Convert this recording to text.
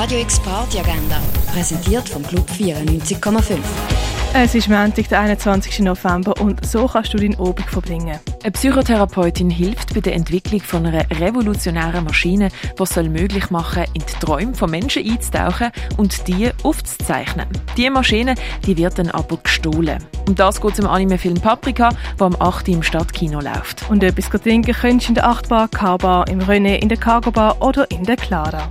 Radio X Party Agenda, präsentiert vom Club 94,5. Es ist Montag, der 21. November und so kannst du deinen Obig verbringen. Eine Psychotherapeutin hilft bei der Entwicklung von einer revolutionären Maschine, die es möglich machen in die Träume von Menschen einzutauchen und die aufzuzeichnen. Diese Maschine die wird dann aber gestohlen. Um das geht es im Animefilm Paprika, der am 8. im Stadtkino läuft. Und etwas trinken könntest du in der 8 Bar, K-Bar, im René, in der Cargo Bar oder in der Clara.